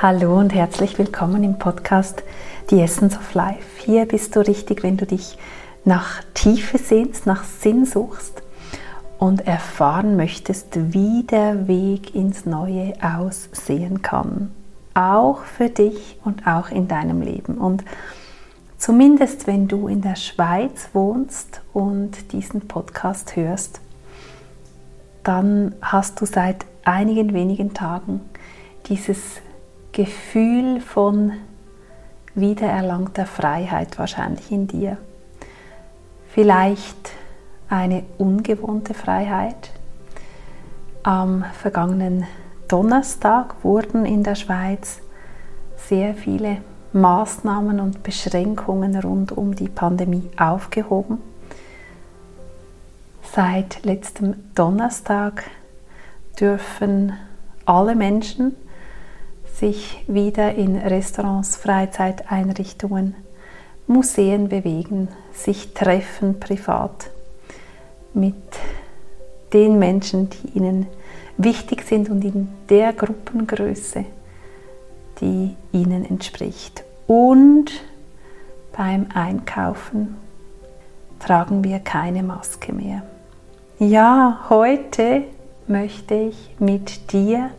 Hallo und herzlich willkommen im Podcast The Essence of Life. Hier bist du richtig, wenn du dich nach Tiefe sehnst, nach Sinn suchst und erfahren möchtest, wie der Weg ins Neue aussehen kann. Auch für dich und auch in deinem Leben. Und zumindest wenn du in der Schweiz wohnst und diesen Podcast hörst, dann hast du seit einigen wenigen Tagen dieses Gefühl von wiedererlangter Freiheit wahrscheinlich in dir. Vielleicht eine ungewohnte Freiheit. Am vergangenen Donnerstag wurden in der Schweiz sehr viele Maßnahmen und Beschränkungen rund um die Pandemie aufgehoben. Seit letztem Donnerstag dürfen alle Menschen sich wieder in Restaurants, Freizeiteinrichtungen, Museen bewegen, sich treffen privat mit den Menschen, die ihnen wichtig sind und in der Gruppengröße, die ihnen entspricht. Und beim Einkaufen tragen wir keine Maske mehr. Ja, heute möchte ich mit dir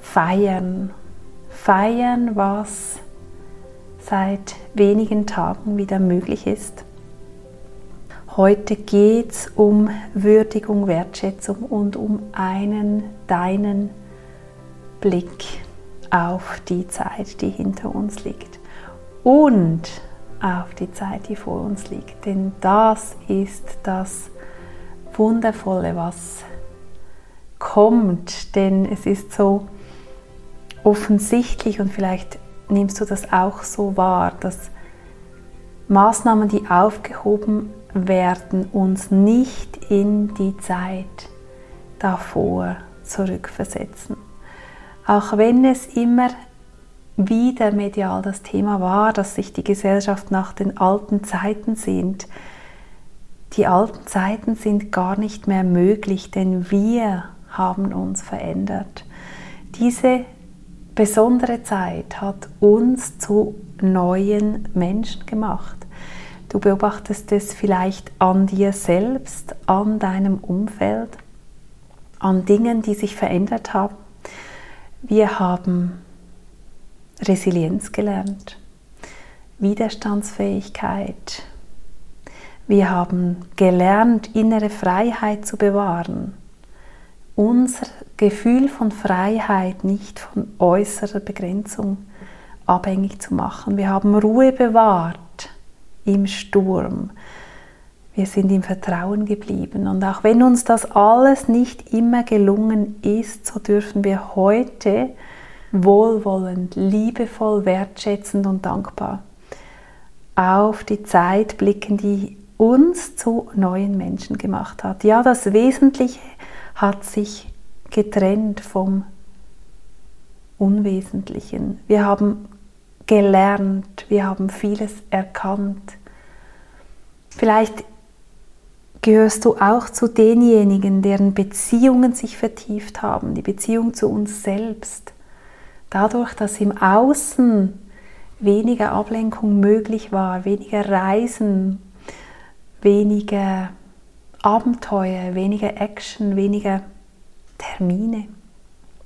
feiern feiern, was seit wenigen Tagen wieder möglich ist. Heute geht es um Würdigung, Wertschätzung und um einen deinen Blick auf die Zeit, die hinter uns liegt und auf die Zeit, die vor uns liegt. Denn das ist das Wundervolle, was kommt. Denn es ist so, offensichtlich und vielleicht nimmst du das auch so wahr, dass Maßnahmen, die aufgehoben werden, uns nicht in die Zeit davor zurückversetzen. Auch wenn es immer wieder medial das Thema war, dass sich die Gesellschaft nach den alten Zeiten sehnt. Die alten Zeiten sind gar nicht mehr möglich, denn wir haben uns verändert. Diese besondere Zeit hat uns zu neuen Menschen gemacht. Du beobachtest es vielleicht an dir selbst, an deinem Umfeld, an Dingen, die sich verändert haben. Wir haben Resilienz gelernt, Widerstandsfähigkeit. Wir haben gelernt, innere Freiheit zu bewahren unser Gefühl von Freiheit nicht von äußerer Begrenzung abhängig zu machen. Wir haben Ruhe bewahrt im Sturm. Wir sind im Vertrauen geblieben. Und auch wenn uns das alles nicht immer gelungen ist, so dürfen wir heute wohlwollend, liebevoll, wertschätzend und dankbar auf die Zeit blicken, die uns zu neuen Menschen gemacht hat. Ja, das Wesentliche hat sich getrennt vom Unwesentlichen. Wir haben gelernt, wir haben vieles erkannt. Vielleicht gehörst du auch zu denjenigen, deren Beziehungen sich vertieft haben, die Beziehung zu uns selbst. Dadurch, dass im Außen weniger Ablenkung möglich war, weniger Reisen, weniger Abenteuer, weniger Action, weniger Termine.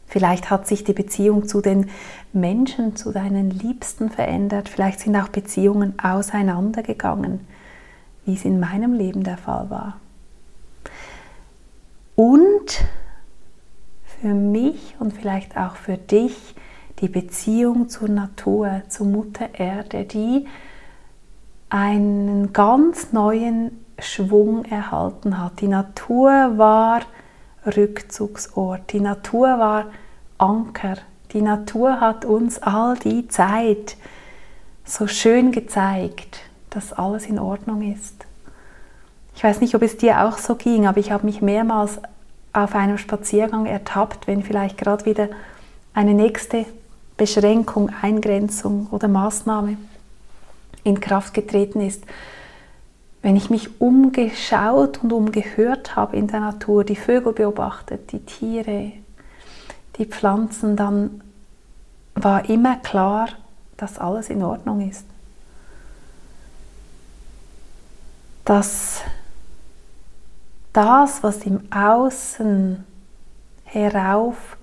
Vielleicht hat sich die Beziehung zu den Menschen, zu deinen Liebsten verändert. Vielleicht sind auch Beziehungen auseinandergegangen, wie es in meinem Leben der Fall war. Und für mich und vielleicht auch für dich die Beziehung zur Natur, zur Mutter Erde, die einen ganz neuen Schwung erhalten hat. Die Natur war Rückzugsort, die Natur war Anker, die Natur hat uns all die Zeit so schön gezeigt, dass alles in Ordnung ist. Ich weiß nicht, ob es dir auch so ging, aber ich habe mich mehrmals auf einem Spaziergang ertappt, wenn vielleicht gerade wieder eine nächste Beschränkung, Eingrenzung oder Maßnahme in Kraft getreten ist wenn ich mich umgeschaut und umgehört habe in der Natur, die Vögel beobachtet, die Tiere, die Pflanzen, dann war immer klar, dass alles in Ordnung ist. Dass das, was im Außen herauf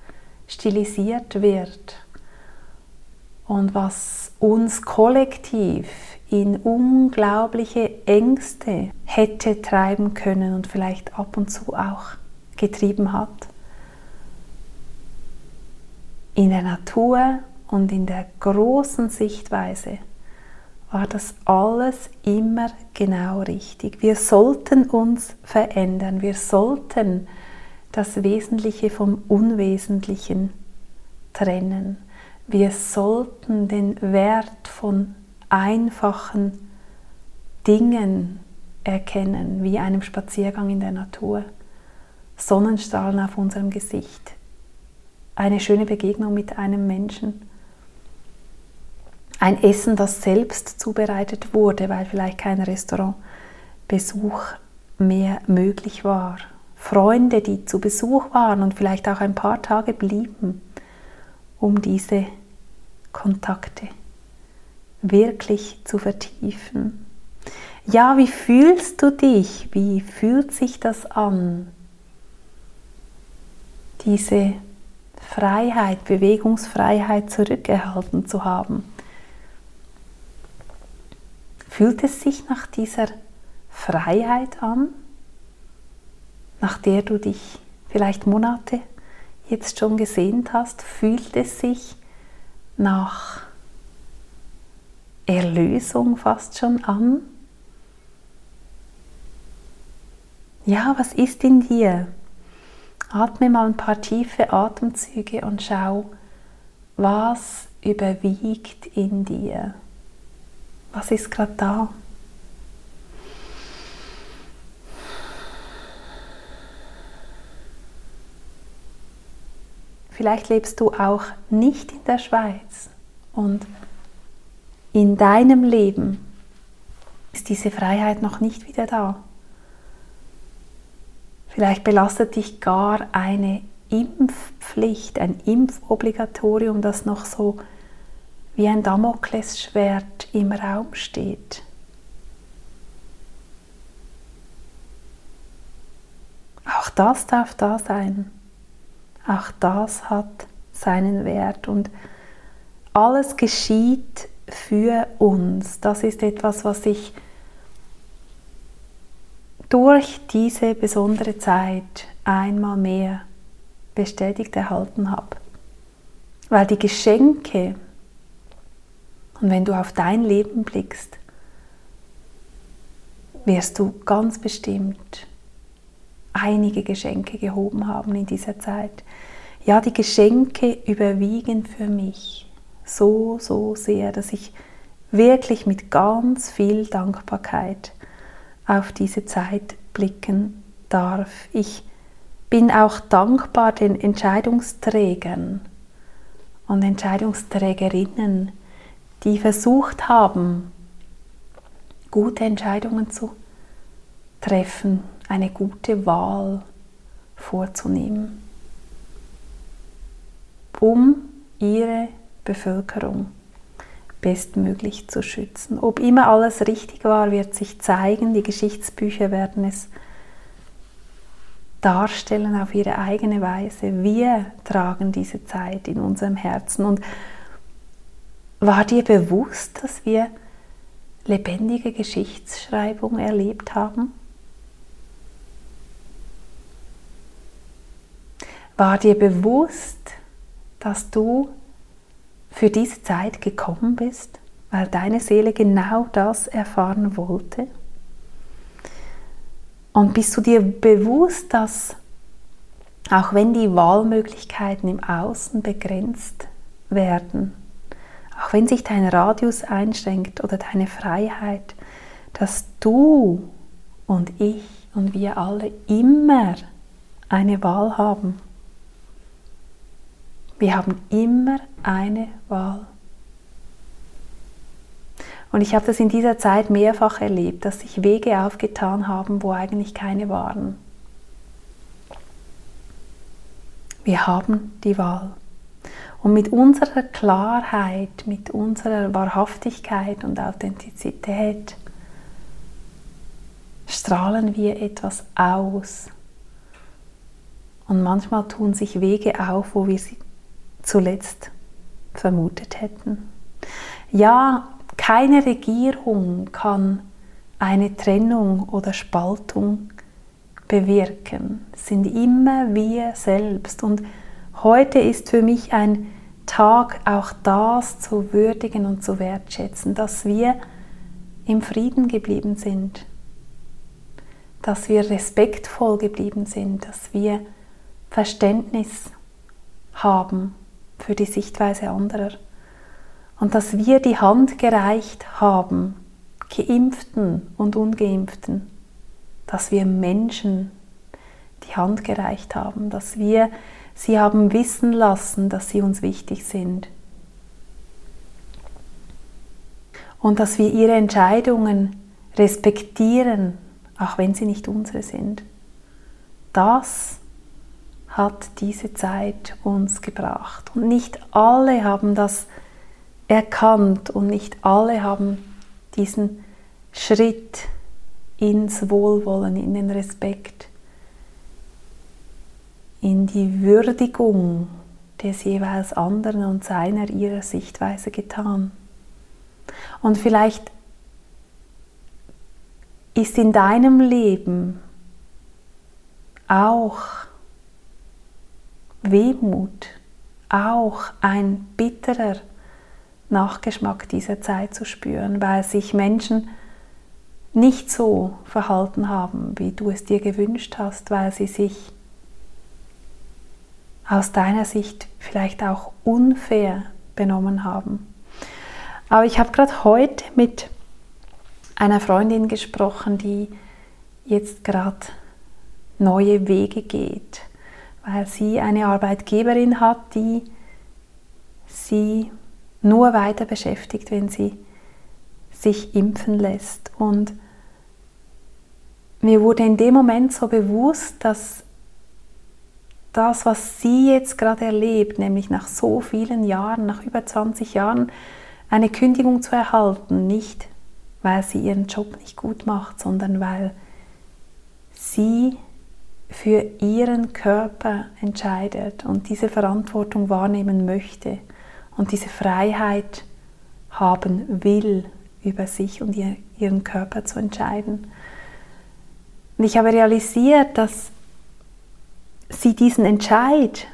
stilisiert wird und was uns kollektiv in unglaubliche Ängste hätte treiben können und vielleicht ab und zu auch getrieben hat. In der Natur und in der großen Sichtweise war das alles immer genau richtig. Wir sollten uns verändern, wir sollten das Wesentliche vom Unwesentlichen trennen. Wir sollten den Wert von einfachen Dingen erkennen, wie einem Spaziergang in der Natur, Sonnenstrahlen auf unserem Gesicht, eine schöne Begegnung mit einem Menschen, ein Essen, das selbst zubereitet wurde, weil vielleicht kein Restaurantbesuch mehr möglich war, Freunde, die zu Besuch waren und vielleicht auch ein paar Tage blieben, um diese Kontakte wirklich zu vertiefen. Ja, wie fühlst du dich? Wie fühlt sich das an? Diese Freiheit, Bewegungsfreiheit zurückerhalten zu haben. Fühlt es sich nach dieser Freiheit an, nach der du dich vielleicht Monate jetzt schon gesehnt hast? Fühlt es sich nach Erlösung fast schon an? Ja, was ist in dir? Atme mal ein paar tiefe Atemzüge und schau, was überwiegt in dir. Was ist gerade da? Vielleicht lebst du auch nicht in der Schweiz und in deinem Leben ist diese Freiheit noch nicht wieder da. Vielleicht belastet dich gar eine Impfpflicht, ein Impfobligatorium, das noch so wie ein Damoklesschwert im Raum steht. Auch das darf da sein. Auch das hat seinen Wert und alles geschieht für uns. Das ist etwas, was ich durch diese besondere Zeit einmal mehr bestätigt erhalten habe. Weil die Geschenke, und wenn du auf dein Leben blickst, wirst du ganz bestimmt einige Geschenke gehoben haben in dieser Zeit. Ja, die Geschenke überwiegen für mich so, so sehr, dass ich wirklich mit ganz viel Dankbarkeit auf diese Zeit blicken darf. Ich bin auch dankbar den Entscheidungsträgern und Entscheidungsträgerinnen, die versucht haben, gute Entscheidungen zu treffen, eine gute Wahl vorzunehmen, um ihre Bevölkerung bestmöglich zu schützen. Ob immer alles richtig war, wird sich zeigen. Die Geschichtsbücher werden es darstellen auf ihre eigene Weise. Wir tragen diese Zeit in unserem Herzen. Und war dir bewusst, dass wir lebendige Geschichtsschreibung erlebt haben? War dir bewusst, dass du für diese Zeit gekommen bist, weil deine Seele genau das erfahren wollte? Und bist du dir bewusst, dass auch wenn die Wahlmöglichkeiten im Außen begrenzt werden, auch wenn sich dein Radius einschränkt oder deine Freiheit, dass du und ich und wir alle immer eine Wahl haben. Wir haben immer eine Wahl. Und ich habe das in dieser Zeit mehrfach erlebt, dass sich Wege aufgetan haben, wo eigentlich keine waren. Wir haben die Wahl. Und mit unserer Klarheit, mit unserer Wahrhaftigkeit und Authentizität strahlen wir etwas aus. Und manchmal tun sich Wege auf, wo wir sie zuletzt vermutet hätten. Ja, keine Regierung kann eine Trennung oder Spaltung bewirken. Sind immer wir selbst. Und heute ist für mich ein Tag, auch das zu würdigen und zu wertschätzen, dass wir im Frieden geblieben sind, dass wir respektvoll geblieben sind, dass wir Verständnis haben für die Sichtweise anderer und dass wir die Hand gereicht haben, geimpften und ungeimpften, dass wir Menschen die Hand gereicht haben, dass wir sie haben wissen lassen, dass sie uns wichtig sind. Und dass wir ihre Entscheidungen respektieren, auch wenn sie nicht unsere sind. Das hat diese Zeit uns gebracht. Und nicht alle haben das erkannt und nicht alle haben diesen Schritt ins Wohlwollen, in den Respekt, in die Würdigung des jeweils anderen und seiner ihrer Sichtweise getan. Und vielleicht ist in deinem Leben auch Wehmut, auch ein bitterer Nachgeschmack dieser Zeit zu spüren, weil sich Menschen nicht so verhalten haben, wie du es dir gewünscht hast, weil sie sich aus deiner Sicht vielleicht auch unfair benommen haben. Aber ich habe gerade heute mit einer Freundin gesprochen, die jetzt gerade neue Wege geht, weil sie eine Arbeitgeberin hat, die sie nur weiter beschäftigt, wenn sie sich impfen lässt. Und mir wurde in dem Moment so bewusst, dass das, was sie jetzt gerade erlebt, nämlich nach so vielen Jahren, nach über 20 Jahren, eine Kündigung zu erhalten, nicht weil sie ihren Job nicht gut macht, sondern weil sie für ihren Körper entscheidet und diese Verantwortung wahrnehmen möchte und diese Freiheit haben will, über sich und ihren Körper zu entscheiden. Und ich habe realisiert, dass sie diesen Entscheid,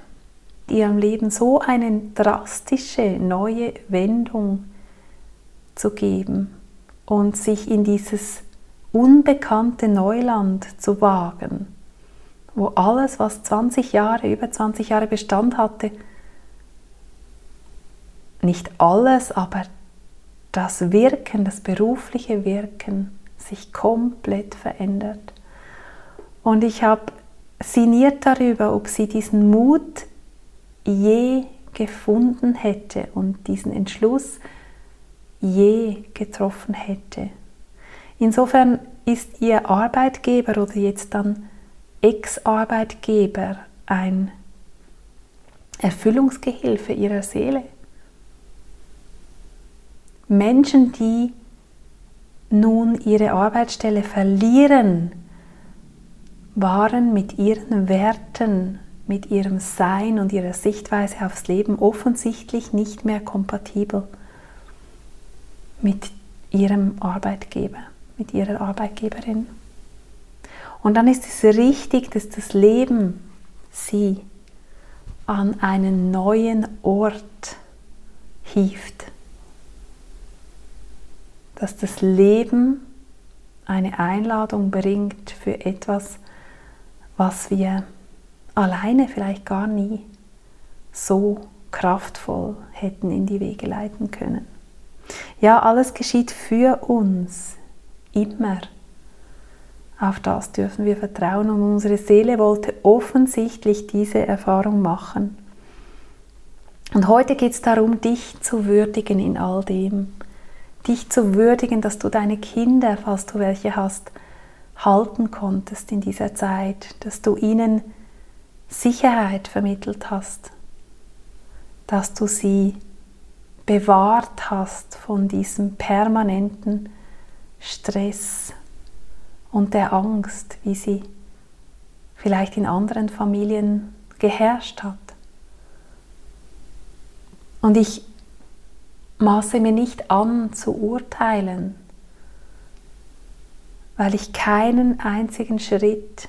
ihrem Leben so eine drastische neue Wendung zu geben und sich in dieses unbekannte Neuland zu wagen, wo alles, was 20 Jahre, über 20 Jahre Bestand hatte, nicht alles, aber das Wirken, das berufliche Wirken sich komplett verändert. Und ich habe sinniert darüber, ob sie diesen Mut je gefunden hätte und diesen Entschluss je getroffen hätte. Insofern ist ihr Arbeitgeber oder jetzt dann Ex-Arbeitgeber ein Erfüllungsgehilfe ihrer Seele. Menschen, die nun ihre Arbeitsstelle verlieren, waren mit ihren Werten, mit ihrem Sein und ihrer Sichtweise aufs Leben offensichtlich nicht mehr kompatibel mit ihrem Arbeitgeber, mit ihrer Arbeitgeberin. Und dann ist es richtig, dass das Leben sie an einen neuen Ort hieft dass das Leben eine Einladung bringt für etwas, was wir alleine vielleicht gar nie so kraftvoll hätten in die Wege leiten können. Ja, alles geschieht für uns, immer. Auf das dürfen wir vertrauen und unsere Seele wollte offensichtlich diese Erfahrung machen. Und heute geht es darum, dich zu würdigen in all dem dich zu würdigen, dass du deine Kinder, falls du welche hast, halten konntest in dieser Zeit, dass du ihnen Sicherheit vermittelt hast, dass du sie bewahrt hast von diesem permanenten Stress und der Angst, wie sie vielleicht in anderen Familien geherrscht hat. Und ich maße mir nicht an zu urteilen, weil ich keinen einzigen Schritt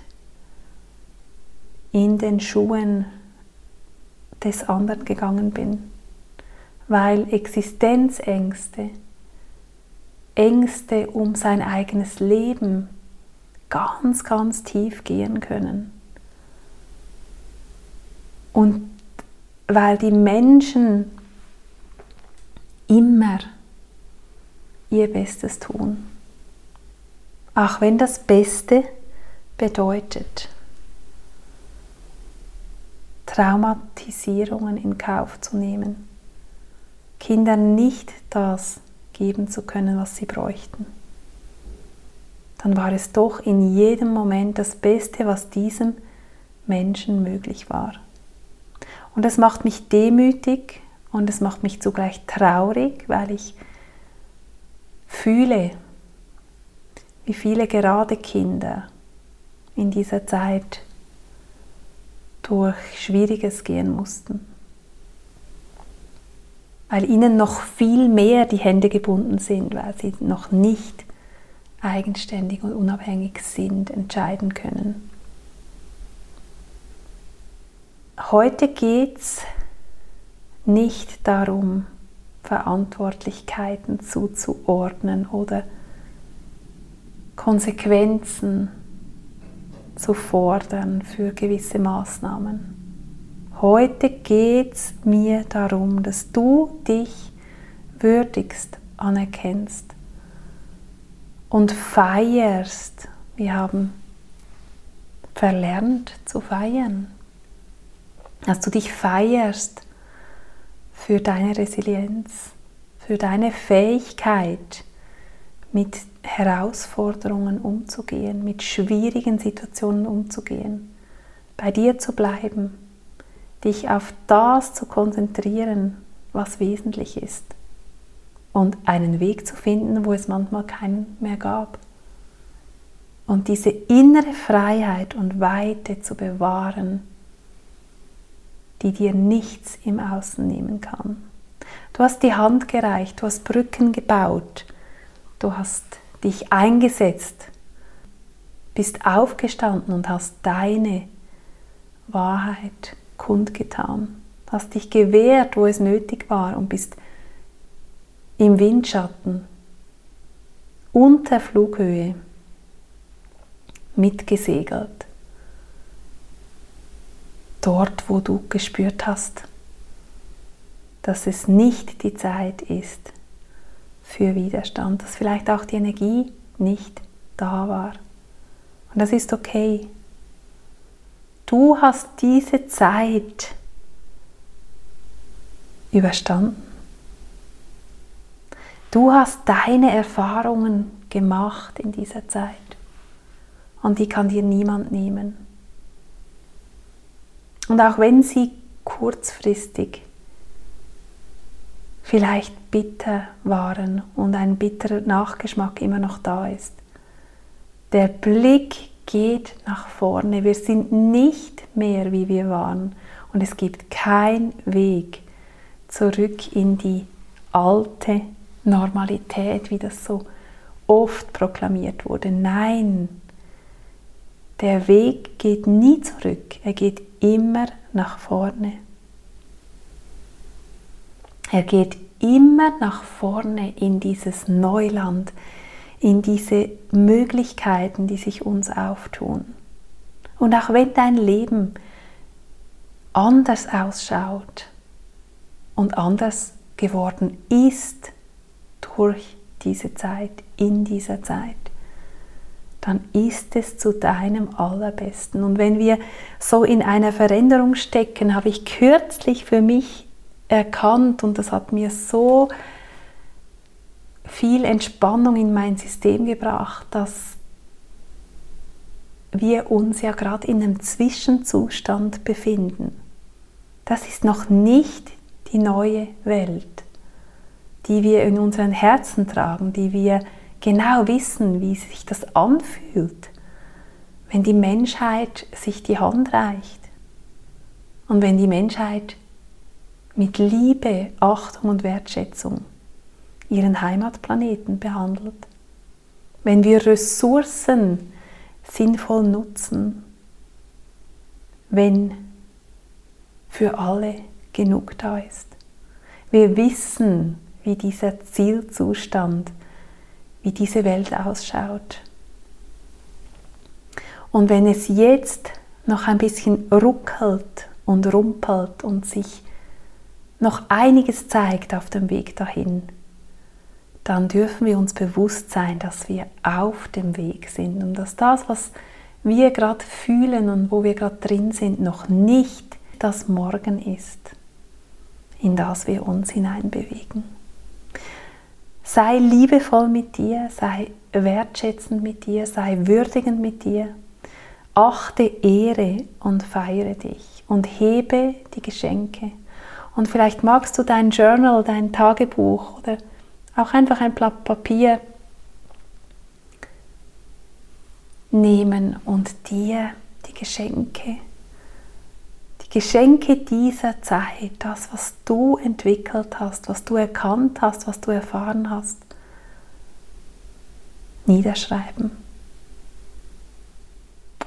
in den Schuhen des anderen gegangen bin, weil Existenzängste, Ängste um sein eigenes Leben ganz, ganz tief gehen können. Und weil die Menschen immer ihr Bestes tun. Auch wenn das Beste bedeutet, Traumatisierungen in Kauf zu nehmen, Kindern nicht das geben zu können, was sie bräuchten. Dann war es doch in jedem Moment das Beste, was diesem Menschen möglich war. Und das macht mich demütig und es macht mich zugleich traurig, weil ich fühle, wie viele gerade Kinder in dieser Zeit durch Schwieriges gehen mussten. Weil ihnen noch viel mehr die Hände gebunden sind, weil sie noch nicht eigenständig und unabhängig sind, entscheiden können. Heute geht es nicht darum, Verantwortlichkeiten zuzuordnen oder Konsequenzen zu fordern für gewisse Maßnahmen. Heute geht es mir darum, dass du dich würdigst anerkennst und feierst. Wir haben verlernt zu feiern. Dass du dich feierst für deine Resilienz, für deine Fähigkeit, mit Herausforderungen umzugehen, mit schwierigen Situationen umzugehen, bei dir zu bleiben, dich auf das zu konzentrieren, was wesentlich ist und einen Weg zu finden, wo es manchmal keinen mehr gab. Und diese innere Freiheit und Weite zu bewahren, die dir nichts im Außen nehmen kann. Du hast die Hand gereicht, du hast Brücken gebaut, du hast dich eingesetzt, bist aufgestanden und hast deine Wahrheit kundgetan, hast dich gewehrt, wo es nötig war und bist im Windschatten, unter Flughöhe mitgesegelt dort, wo du gespürt hast, dass es nicht die Zeit ist für Widerstand, dass vielleicht auch die Energie nicht da war. Und das ist okay. Du hast diese Zeit überstanden. Du hast deine Erfahrungen gemacht in dieser Zeit und die kann dir niemand nehmen. Und auch wenn sie kurzfristig vielleicht bitter waren und ein bitterer Nachgeschmack immer noch da ist, der Blick geht nach vorne. Wir sind nicht mehr, wie wir waren. Und es gibt keinen Weg zurück in die alte Normalität, wie das so oft proklamiert wurde. Nein, der Weg geht nie zurück, er geht immer nach vorne. Er geht immer nach vorne in dieses Neuland, in diese Möglichkeiten, die sich uns auftun. Und auch wenn dein Leben anders ausschaut und anders geworden ist durch diese Zeit, in dieser Zeit, dann ist es zu deinem Allerbesten. Und wenn wir so in einer Veränderung stecken, habe ich kürzlich für mich erkannt und das hat mir so viel Entspannung in mein System gebracht, dass wir uns ja gerade in einem Zwischenzustand befinden. Das ist noch nicht die neue Welt, die wir in unseren Herzen tragen, die wir genau wissen, wie sich das anfühlt, wenn die Menschheit sich die Hand reicht und wenn die Menschheit mit Liebe, Achtung und Wertschätzung ihren Heimatplaneten behandelt. Wenn wir Ressourcen sinnvoll nutzen, wenn für alle genug da ist. Wir wissen, wie dieser Zielzustand, wie diese Welt ausschaut. Und wenn es jetzt noch ein bisschen ruckelt und rumpelt und sich noch einiges zeigt auf dem Weg dahin, dann dürfen wir uns bewusst sein, dass wir auf dem Weg sind und dass das, was wir gerade fühlen und wo wir gerade drin sind, noch nicht das Morgen ist, in das wir uns hineinbewegen. Sei liebevoll mit dir, sei wertschätzend mit dir, sei würdigend mit dir, achte, ehre und feiere dich und hebe die Geschenke. Und vielleicht magst du dein Journal, dein Tagebuch oder auch einfach ein Blatt Papier nehmen und dir die Geschenke, Geschenke dieser Zeit, das, was du entwickelt hast, was du erkannt hast, was du erfahren hast, niederschreiben.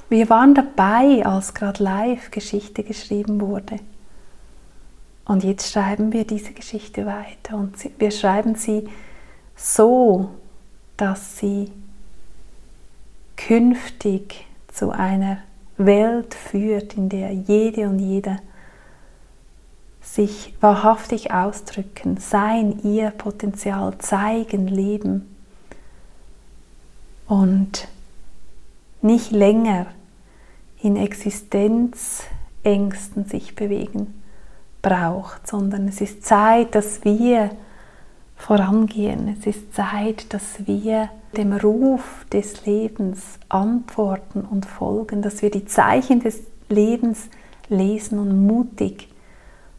Wir waren dabei, als gerade live Geschichte geschrieben wurde. Und jetzt schreiben wir diese Geschichte weiter und wir schreiben sie so, dass sie künftig zu einer Welt führt, in der jede und jeder sich wahrhaftig ausdrücken, sein, ihr Potenzial zeigen, leben und nicht länger in Existenzängsten sich bewegen braucht, sondern es ist Zeit, dass wir vorangehen. Es ist Zeit, dass wir dem Ruf des Lebens antworten und folgen, dass wir die Zeichen des Lebens lesen und mutig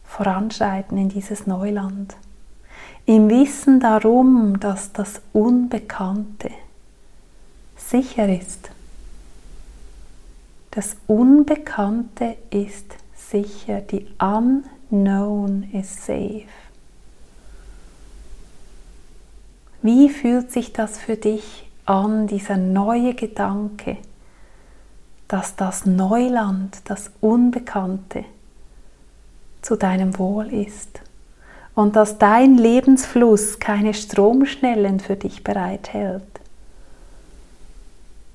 voranschreiten in dieses Neuland. Im Wissen darum, dass das Unbekannte sicher ist. Das Unbekannte ist sicher. Die Unknown is safe. Wie fühlt sich das für dich an, dieser neue Gedanke, dass das Neuland, das Unbekannte zu deinem Wohl ist? Und dass dein Lebensfluss keine Stromschnellen für dich bereithält,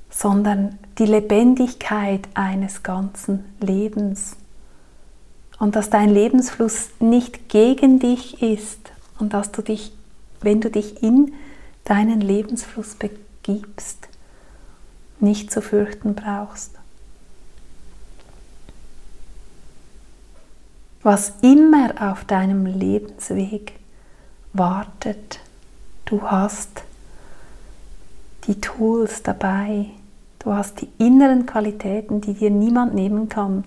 sondern die Lebendigkeit eines ganzen Lebens? Und dass dein Lebensfluss nicht gegen dich ist und dass du dich wenn du dich in deinen Lebensfluss begibst, nicht zu fürchten brauchst. Was immer auf deinem Lebensweg wartet, du hast die Tools dabei, du hast die inneren Qualitäten, die dir niemand nehmen kann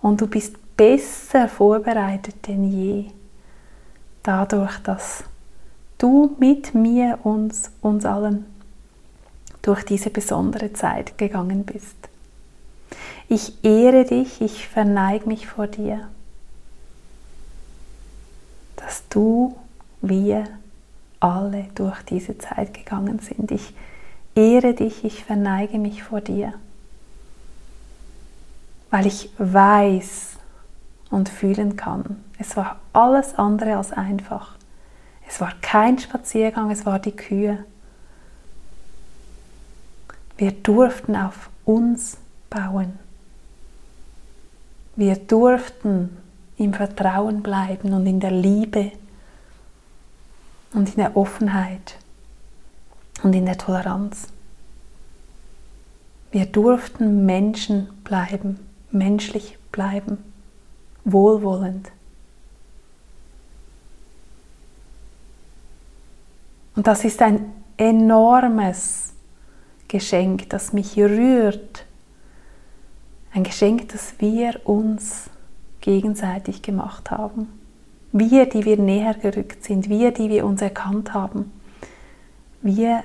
und du bist besser vorbereitet denn je, dadurch, dass du mit mir, uns, uns allen durch diese besondere Zeit gegangen bist. Ich ehre dich, ich verneige mich vor dir, dass du, wir alle durch diese Zeit gegangen sind. Ich ehre dich, ich verneige mich vor dir, weil ich weiß und fühlen kann. Es war alles andere als einfach. Es war kein Spaziergang, es war die Kühe. Wir durften auf uns bauen. Wir durften im Vertrauen bleiben und in der Liebe und in der Offenheit und in der Toleranz. Wir durften Menschen bleiben, menschlich bleiben, wohlwollend. Und das ist ein enormes Geschenk, das mich rührt. Ein Geschenk, das wir uns gegenseitig gemacht haben. Wir, die wir näher gerückt sind, wir, die wir uns erkannt haben, wir,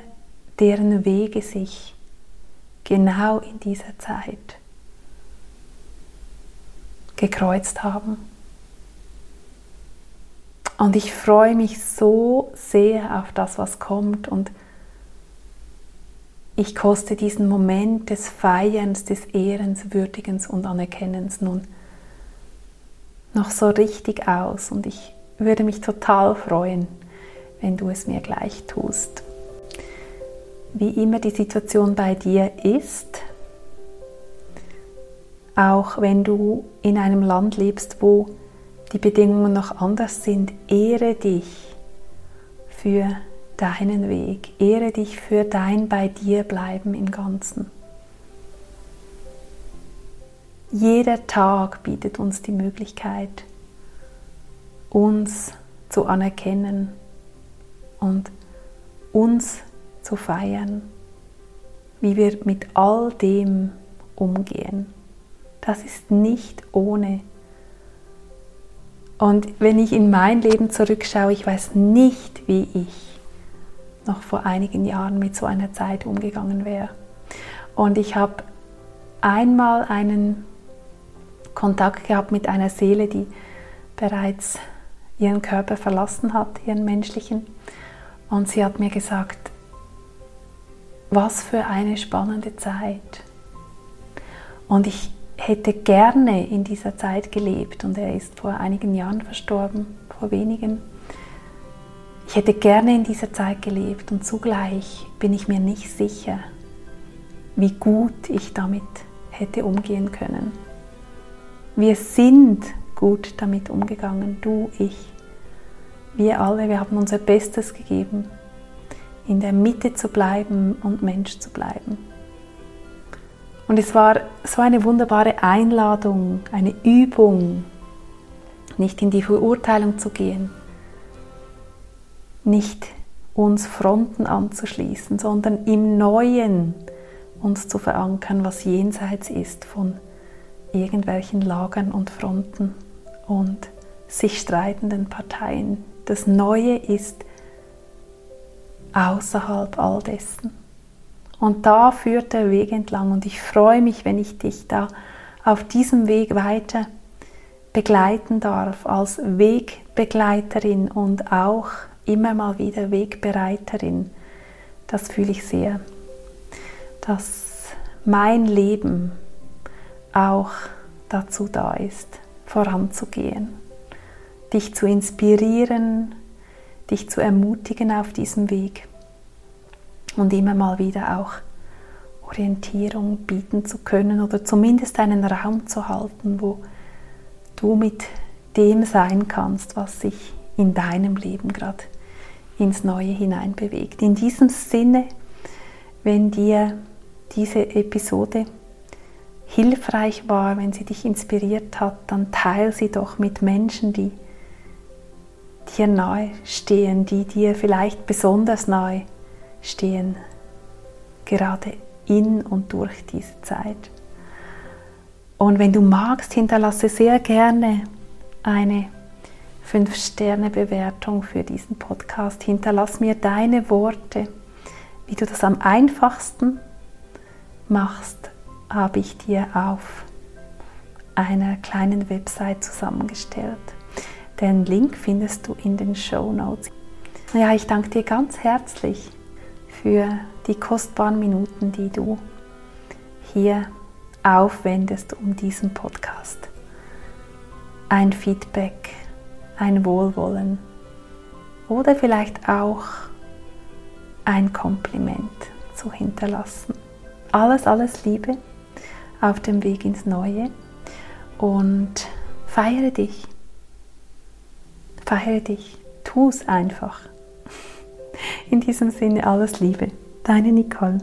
deren Wege sich genau in dieser Zeit gekreuzt haben. Und ich freue mich so sehr auf das, was kommt und ich koste diesen Moment des Feierns, des Ehrens, Würdigens und Anerkennens nun noch so richtig aus und ich würde mich total freuen, wenn du es mir gleich tust. Wie immer die Situation bei dir ist, auch wenn du in einem Land lebst, wo die Bedingungen noch anders sind, ehre dich für deinen Weg, ehre dich für dein bei dir bleiben im Ganzen. Jeder Tag bietet uns die Möglichkeit, uns zu anerkennen und uns zu feiern, wie wir mit all dem umgehen. Das ist nicht ohne. Und wenn ich in mein Leben zurückschaue, ich weiß nicht, wie ich noch vor einigen Jahren mit so einer Zeit umgegangen wäre. Und ich habe einmal einen Kontakt gehabt mit einer Seele, die bereits ihren Körper verlassen hat, ihren menschlichen. Und sie hat mir gesagt, was für eine spannende Zeit. Und ich hätte gerne in dieser Zeit gelebt und er ist vor einigen Jahren verstorben, vor wenigen. Ich hätte gerne in dieser Zeit gelebt und zugleich bin ich mir nicht sicher, wie gut ich damit hätte umgehen können. Wir sind gut damit umgegangen, du, ich. Wir alle, wir haben unser Bestes gegeben, in der Mitte zu bleiben und Mensch zu bleiben. Und es war so eine wunderbare Einladung, eine Übung, nicht in die Verurteilung zu gehen, nicht uns Fronten anzuschließen, sondern im Neuen uns zu verankern, was jenseits ist von irgendwelchen Lagern und Fronten und sich streitenden Parteien. Das Neue ist außerhalb all dessen. Und da führt der Weg entlang und ich freue mich, wenn ich dich da auf diesem Weg weiter begleiten darf als Wegbegleiterin und auch immer mal wieder Wegbereiterin. Das fühle ich sehr, dass mein Leben auch dazu da ist, voranzugehen, dich zu inspirieren, dich zu ermutigen auf diesem Weg und immer mal wieder auch Orientierung bieten zu können oder zumindest einen Raum zu halten, wo du mit dem sein kannst, was sich in deinem Leben gerade ins Neue hinein bewegt. In diesem Sinne, wenn dir diese Episode hilfreich war, wenn sie dich inspiriert hat, dann teile sie doch mit Menschen, die dir nahe stehen, die dir vielleicht besonders nahe stehen, gerade in und durch diese Zeit. Und wenn du magst, hinterlasse sehr gerne eine 5-Sterne-Bewertung für diesen Podcast. Hinterlass mir deine Worte, wie du das am einfachsten machst habe ich dir auf einer kleinen Website zusammengestellt. Den Link findest du in den Show Notes. Ja, ich danke dir ganz herzlich für die kostbaren Minuten, die du hier aufwendest um diesen Podcast. Ein Feedback, ein Wohlwollen oder vielleicht auch ein Kompliment zu hinterlassen. Alles, alles Liebe auf dem Weg ins Neue und feiere dich. Feiere dich. Tu es einfach. In diesem Sinne alles Liebe. Deine Nicole.